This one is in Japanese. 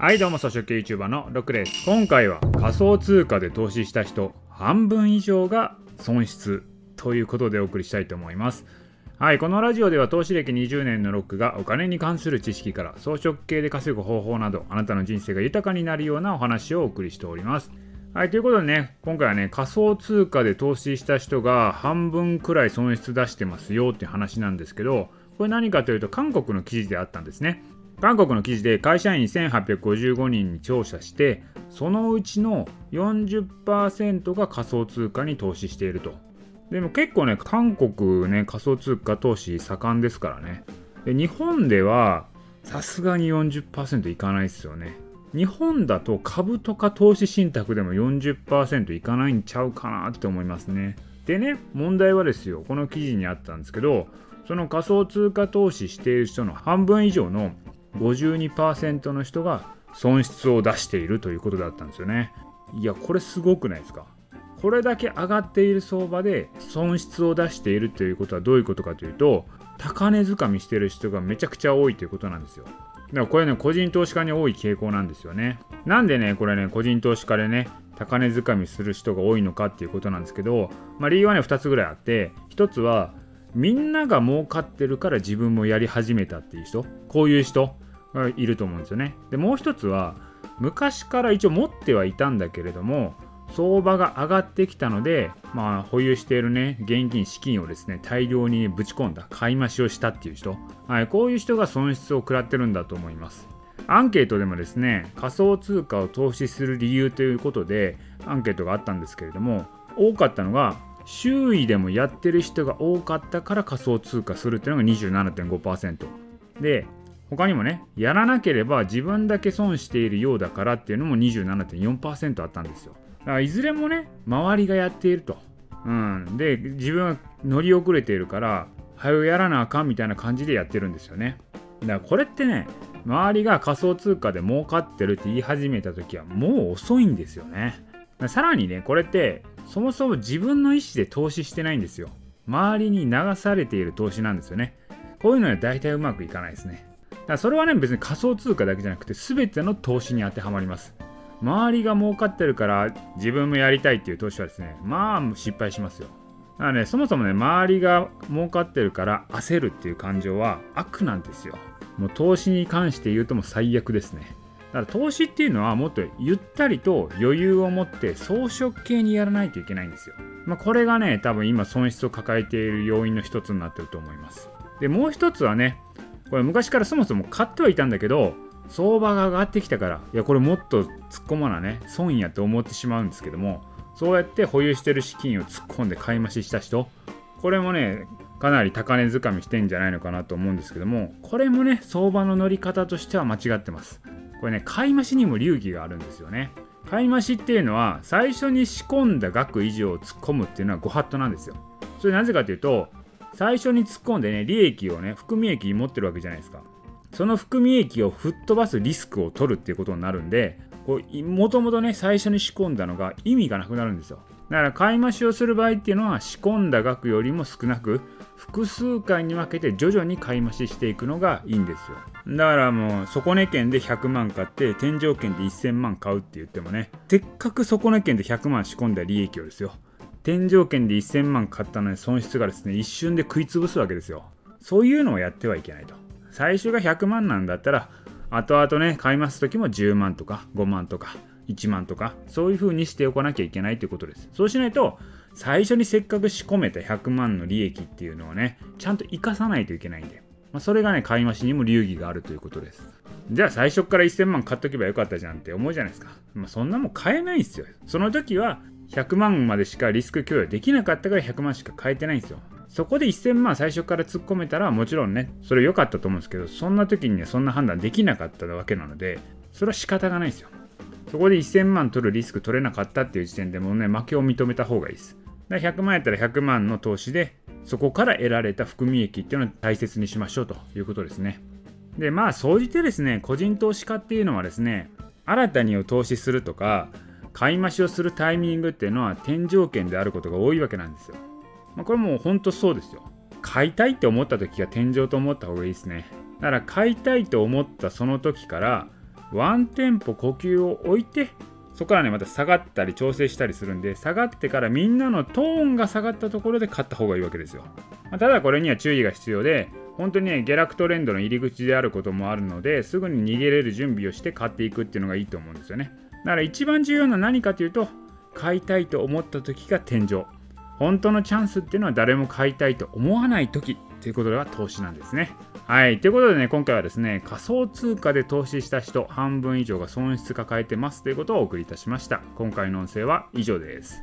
はいどうも草食系 YouTuber のロックです今回は仮想通貨で投資した人半分以上が損失ということでお送りしたいと思います。はいこのラジオでは投資歴20年のロックがお金に関する知識から装飾系で稼ぐ方法などあなたの人生が豊かになるようなお話をお送りしております。はいということでね今回はね仮想通貨で投資した人が半分くらい損失出してますよっていう話なんですけどこれ何かというと韓国の記事であったんですね。韓国の記事で会社員1855人に調査してそのうちの40%が仮想通貨に投資していると。でも結構ね韓国ね仮想通貨投資盛んですからね。で日本ではさすがに40%いかないですよね。日本だと株とか投資信託でも40%いかないんちゃうかなって思いますね。でね問題はですよ。この記事にあったんですけどその仮想通貨投資している人の半分以上の52%の人が損失を出しているということだったんですよね。いや、これすごくないですか？これだけ上がっている相場で損失を出しているということはどういうことかというと、高値掴みしてる人がめちゃくちゃ多いということなんですよ。だからこれね、個人投資家に多い傾向なんですよね。なんでね、これね、個人投資家でね、高値掴みする人が多いのかっていうことなんですけど、まあ、理由はね、2つぐらいあって、1つは、みんなが儲かってるから自分もやり始めたっていう人、こういう人がいると思うんですよね。で、もう一つは、昔から一応持ってはいたんだけれども、相場が上がってきたので、まあ、保有しているね、現金、資金をですね、大量にぶち込んだ、買い増しをしたっていう人、はい、こういう人が損失を食らってるんだと思います。アンケートでもですね、仮想通貨を投資する理由ということで、アンケートがあったんですけれども、多かったのが、周囲でもやってる人が多かったから仮想通貨するっていうのが27.5%で他にもねやらなければ自分だけ損しているようだからっていうのも27.4%あったんですよ。だからいずれもね周りがやっていると、うん、で自分は乗り遅れているから早よやらなあかんみたいな感じでやってるんですよね。だからこれってね周りが仮想通貨で儲かってるって言い始めた時はもう遅いんですよね。さらにねこれってそもそも自分の意思で投資してないんですよ。周りに流されている投資なんですよね。こういうのは大体うまくいかないですね。だからそれはね、別に仮想通貨だけじゃなくて、全ての投資に当てはまります。周りが儲かってるから自分もやりたいっていう投資はですね、まあ失敗しますよ。だからね、そもそもね、周りが儲かってるから焦るっていう感情は悪なんですよ。もう投資に関して言うともう最悪ですね。だから投資っていうのはもっとゆったりと余裕を持って装飾系にやらないといけないんですよ。まあ、これがね、多分今損失を抱えている要因の一つになってると思います。で、もう一つはね、これ昔からそもそも買ってはいたんだけど、相場が上がってきたから、いや、これもっと突っ込まなね、損やと思ってしまうんですけども、そうやって保有してる資金を突っ込んで買い増しした人、これもね、かなり高値掴みしてんじゃないのかなと思うんですけども、これもね、相場の乗り方としては間違ってます。これね、買い増しにも流儀があるんですよね。買い増しっていうのは、最初に仕込んだ額以上を突っ込むっていうのはご法度なんですよ。それなぜかというと、最初に突っ込んでね、利益をね、含み益持ってるわけじゃないですか。その含み益を吹っ飛ばすリスクを取るっていうことになるんで、もともとね、最初に仕込んだのが意味がなくなるんですよ。だから買い増しをする場合っていうのは仕込んだ額よりも少なく複数回に分けて徐々に買い増ししていくのがいいんですよ。だからもう底値圏で100万買って天井圏で1000万買うって言ってもねせっかく底値圏で100万仕込んだ利益をですよ。天井圏で1000万買ったのに損失がですね一瞬で食い潰すわけですよ。そういうのをやってはいけないと。最初が100万なんだったら後々ね買います時も10万とか5万とか1万とかそういう風にしておかなきゃいけないということですそうしないと最初にせっかく仕込めた100万の利益っていうのをねちゃんと生かさないといけないんでまあ、それがね、買い増しにも流儀があるということです。じゃあ最初から1000万買っとけばよかったじゃんって思うじゃないですか。まあ、そんなもん買えないんですよ。その時は100万までしかリスク供与できなかったから100万しか買えてないんですよ。そこで1000万最初から突っ込めたらもちろんね、それ良かったと思うんですけど、そんな時にはそんな判断できなかったわけなので、それは仕方がないですよ。そこで1000万取るリスク取れなかったっていう時点でもうね、負けを認めた方がいいです。だから100万やったら100万の投資でそこから得られた含み益っていうのを大切にしましょうということですね。で、まあ、総じてですね、個人投資家っていうのはですね、新たにを投資するとか、買い増しをするタイミングっていうのは天井圏であることが多いわけなんですよ。まあ、これもう本当そうですよ。買いたいって思った時が天井と思った方がいいですね。だから買いたいと思ったその時からワンテンポ呼吸を置いてそこからねまた下がったり調整したりするんで下がってからみんなのトーンが下がったところで買った方がいいわけですよ、まあ、ただこれには注意が必要で本当にね下落トレンドの入り口であることもあるのですぐに逃げれる準備をして買っていくっていうのがいいと思うんですよね。だから一番重要な何かというと買いたいと思った時が天井。本当のチャンスっていうのは誰も買いたいと思わない時ということでは投資なんですね。はい。ということでね、今回はですね、仮想通貨で投資した人半分以上が損失抱えてますということをお送りいたしました。今回の音声は以上です。